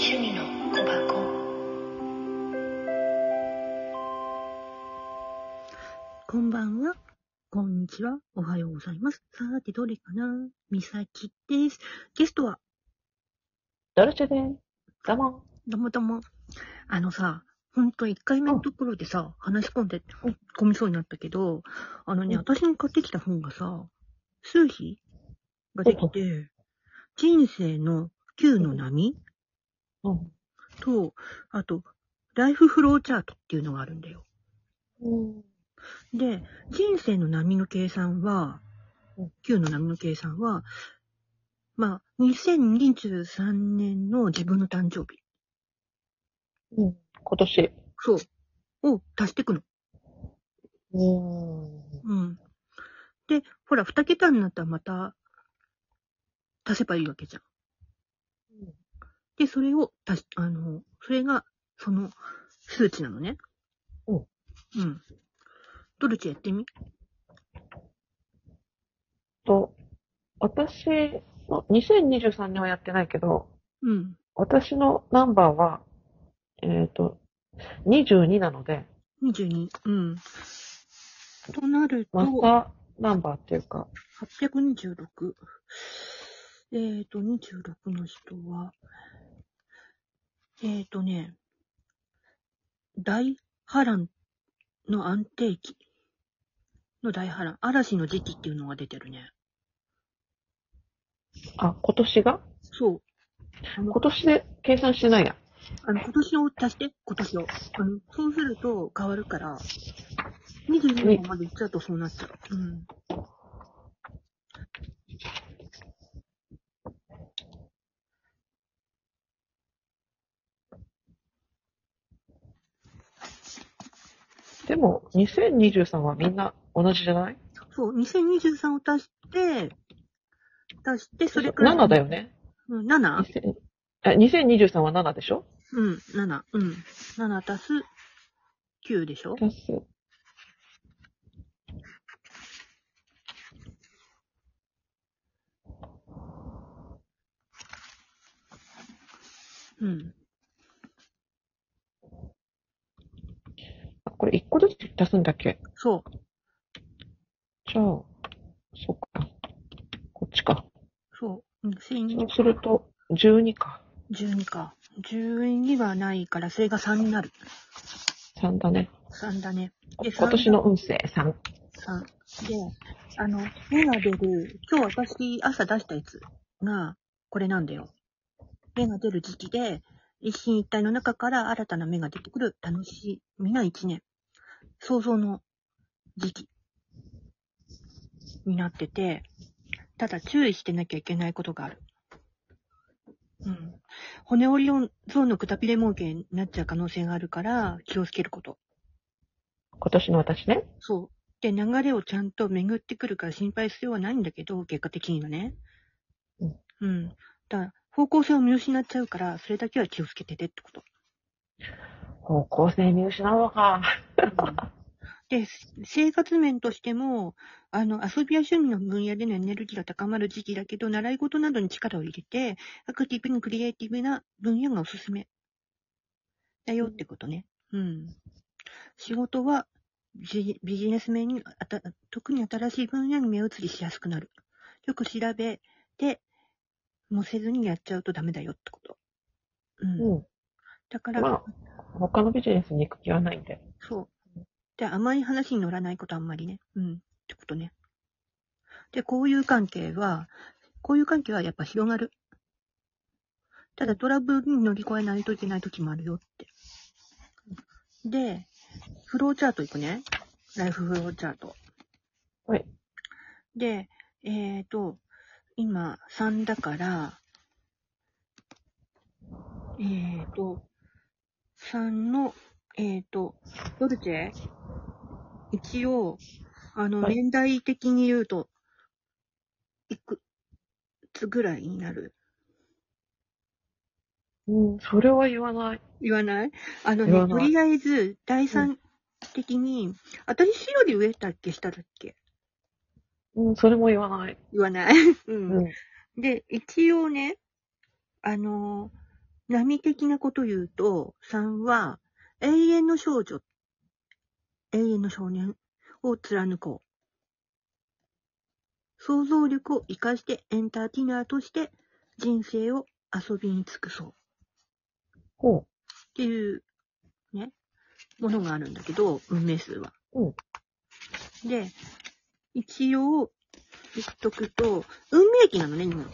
趣味の小箱こんばんは。こんにちは。おはようございます。さて、どれかなみさきです。ゲストは、ドルチェです。どうも。どうもどうも。あのさ、ほんと1回目のところでさ、話し込んで、込みそうになったけど、あのね、うん私に買ってきた本がさ、数比ができて、人生の9の波うん。と、あと、ライフフローチャートっていうのがあるんだよ。うん。で、人生の波の計算はうん、9の波の計算は、まあ、2023年の自分の誕生日。うん。今年。そう。を足していくの。うん。うん。で、ほら、二桁になったらまた、足せばいいわけじゃん。で、それを足し、あの、それが、その、数値なのね。うん。うん。ドルチェやってみと、私の、2023年はやってないけど、うん。私のナンバーは、えっ、と、22なので、22。うん。となると、マスターナンバーっていうか、826。えっ、ー、と、26の人は、えっ、ー、とね、大波乱の安定期の大波乱、嵐の時期っていうのが出てるね。あ、今年が？そう。あの今年で計算してないや。あの今年を足して、今年を。あのそうすると変わるから、22年までいっちゃうとそうなっちゃう。うん。でも、2023はみんな同じじゃない？そう、2023を足して、足して、それから。7だよ。ね。うん、7? 2000あ2023は7でしょ？うん、7。うん。7足す9でしょ？足す。うん。あ、これ1個ずつ足すんだっけ？そう。じゃあ、そっか。こっちか。そう。そう2012すると、12か。か。12はないから、それが3になる。3だね。3だね。で今年の運勢3。3。で、あの、芽が出る、今日私朝出したやつが、これなんだよ。芽が出る時期で、一心一体の中から新たな芽が出てくる楽しみな一年。想像の時期になってて、ただ注意してなきゃいけないことがある。うん。骨折りゾーンのくたびれ儲けになっちゃう可能性があるから、気をつけること。今年の私ね。そう。で、流れをちゃんと巡ってくるから心配する必要はないんだけど、結果的にはね。うん。うん。だ方向性を見失っちゃうから、それだけは気をつけててってこと。方向性見失うのか。で、生活面としても、あの、遊びや趣味の分野でのエネルギーが高まる時期だけど、習い事などに力を入れて、アクティブにクリエイティブな分野がおすすめ。だよってことね。うん。仕事はビビジネス面にあた、特に新しい分野に目移りしやすくなる。よく調べて、もせずにやっちゃうとダメだよってこと。うん。うん。だから、まあ、他のビジネスに行く気はないんで。そう。で、甘い話に乗らないことあんまりね。うん。ってことね。で、交友関係は、交友関係はやっぱ広がる。ただトラブルに乗り越えないといけない時もあるよって。で、フローチャートいくね。ライフフローチャート。はい。で、えっ、ー、と、今3だから、えっ、ー、と、3の、えっ、ー、と、ドルチェ？一応、あの、はい年代的に言うと、いくつぐらいになる？うん、それは言わない。言わない？あのね、とりあえず、第三的に、私より上だっけ？下だっけ？うん、それも言わない。言わない？う。うんん。で、一応ね、あのー波的なこと言うと、3は、永遠の少女、永遠の少年を貫こう。想像力を活かしてエンターテイナーとして人生を遊びに尽くそう。ほっていう、ね、ものがあるんだけど、運命数は。うんで、一応、言っとくと、運命期なのね、今。う。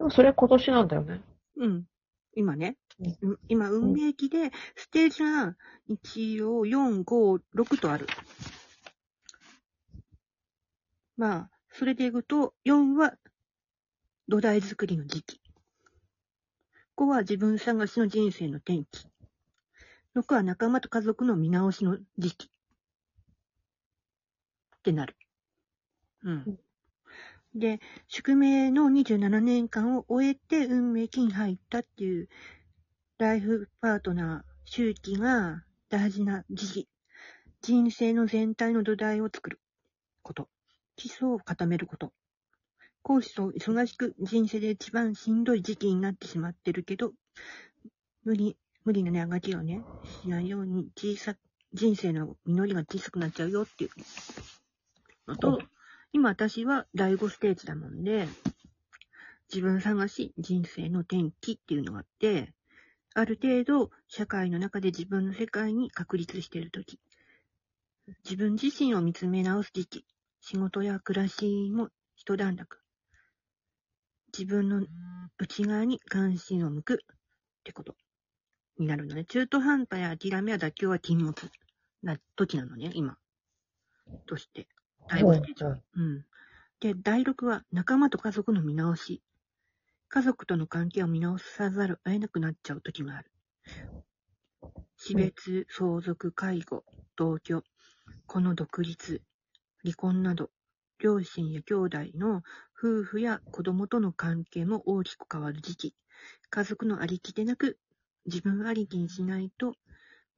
でもそれ今年なんだよね。うん。今ね。うんうん今、運命期で、ステージが一応4、5、6とある。まあ、それでいくと、4は土台作りの時期。5は自分探しの人生の転機。6は仲間と家族の見直しの時期。ってなる。うん。で、宿命の27年間を終えて運命期に入ったっていう、ライフパートナー、周期が大事な時期。人生の全体の土台を作ること。基礎を固めること。講師と忙しく人生で一番しんどい時期になってしまってるけど、無理、無理なね、あがきをね、しないように小さ、人生の実りが小さくなっちゃうよっていうのと、今私は第5ステージだもんで、自分探し、人生の転機っていうのがあって、ある程度社会の中で自分の世界に確立しているとき、自分自身を見つめ直す時期、仕事や暮らしも一段落。自分の内側に関心を向くってことになるのね。中途半端や諦めや妥協は禁物な時なのね、今。として。第5ステージは。うん。で、第6は仲間と家族の見直し。家族との関係を見直さざるを得なくなっちゃう時がある。死別、相続、介護、同居、子の独立、離婚など、両親や兄弟の夫婦や子供との関係も大きく変わる時期。家族のありきでなく、自分ありきにしないと、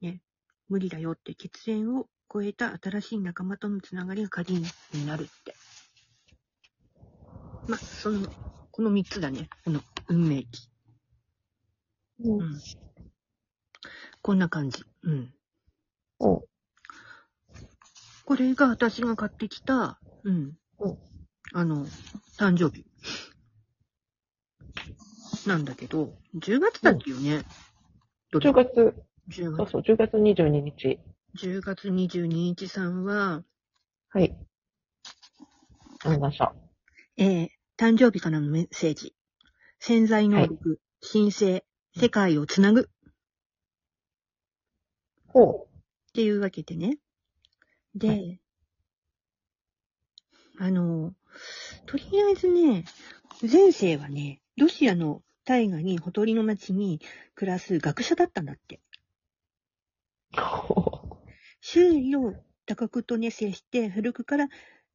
ね、無理だよって血縁を超えた新しい仲間とのつながりが鍵になるって。ま、その、この三つだね。この運命期。うんうん。こんな感じ。うん。おこれが私が買ってきた、うん。うんあの、誕生日。なんだけど、10月だっけよね。どれ？10月、10月。そうそう、10月22日。10月22日さんは、はい。ありました。えー、誕生日からのメッセージ。潜在能力、申請、世界をつなぐっほていうわけでね。で、はあの、とりあえずね、前世はね、ロシアの大河に、ほとりの町に暮らす学者だったんだって。う。周囲を多国とね、接して、古くから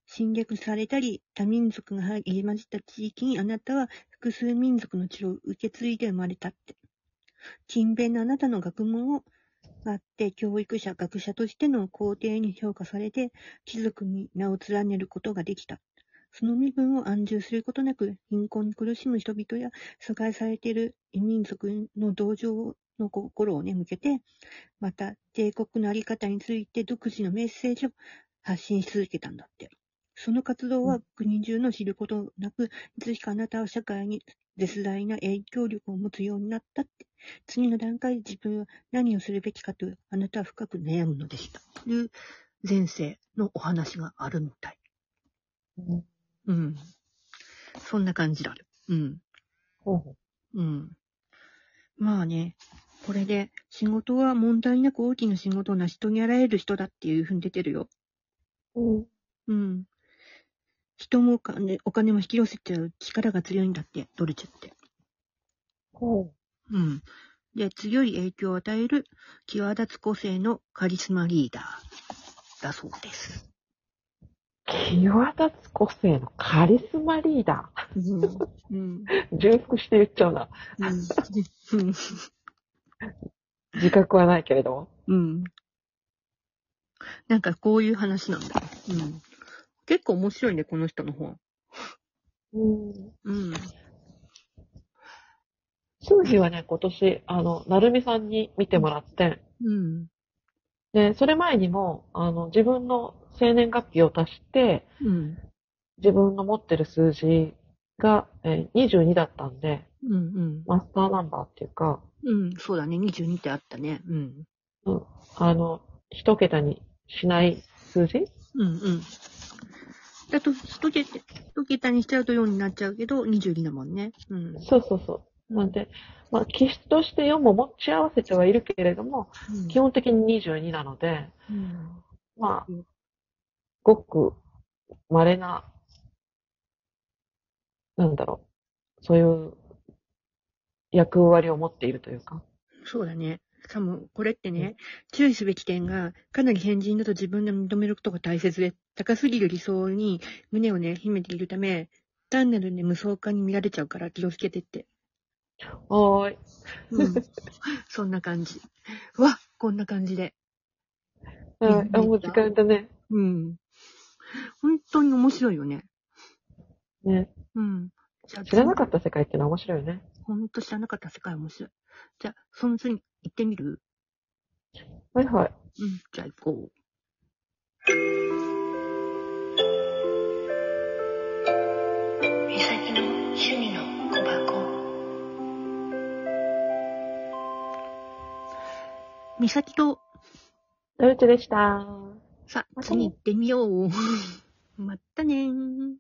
侵略されたり、多民族が入り混じった地域にあなたは複数民族の血を受け継いで生まれたって。勤勉なあなたの学問をあって、教育者、学者としての皇帝に評価されて、貴族に名を連ねることができた。その身分を安住することなく、貧困に苦しむ人々や、疎外されている異民族の同情をの心をね、向けて、また、帝国のあり方について独自のメッセージを発信し続けたんだって。その活動は国中の知ることなく、いつしかあなたは社会に絶大な影響力を持つようになったって。次の段階で自分は何をするべきかと、あなたは深く悩むのでした。という前世のお話があるみたい。う。うん。そんな感じだ。うん。ほうほうん。まあね、これで仕事は問題なく大きな仕事を成し遂げられる人だっていうふうに出てるよ。う。うん。うん。人もお金お金も引き寄せちゃう力が強いんだって、ドルチェって。ほうん。で、強い影響を与える際立つ個性のカリスマリーダーだそうです。う。際立つ個性のカリスマリーダうん。うん。ー。重複して言っちゃうな。うん。自覚はないけれども。うん。なんかこういう話なんだよ。うん。結構面白いね、この人の本。うん。うん。数字はね、今年、あの、なるみさんに見てもらって、うん。で、それ前にも、あの、自分の生年月日を足して、うん。自分の持ってる数字が、えー22だったんで、うんうん。マスターナンバーっていうか、うん、そうだね。22ってあったね。うん。あの、一桁にしない数字？うんうん。だと、一桁、一桁にしちゃうと4になっちゃうけど、22だもんね。うん。そうそうそう。なんで、まあ、気質として4も持ち合わせてはいるけれども、うん基本的に22なので、うん。まあうん、ごく稀な、なんだろう、そういう役割を持っているというか。そうだね。しかも、これってね、注意すべき点が、かなり変人だと自分で認めることが大切で、高すぎる理想に胸をね、秘めているため、単なるね、無双化に見られちゃうから気をつけてって。はーい。うん。そんな感じ。うわこんな感じで。はい。あ、もう時間だね。うん。本当に面白いよね。ね。うん。じゃあ知らなかった世界ってのは面白いよね。ほんと知らなかった世界面白い。じゃあ、その次行ってみる？はいはい。うん。じゃあ行こう。みさきの趣味の小箱。みさきと、なるちでした。さあ、次行ってみよう。またねー。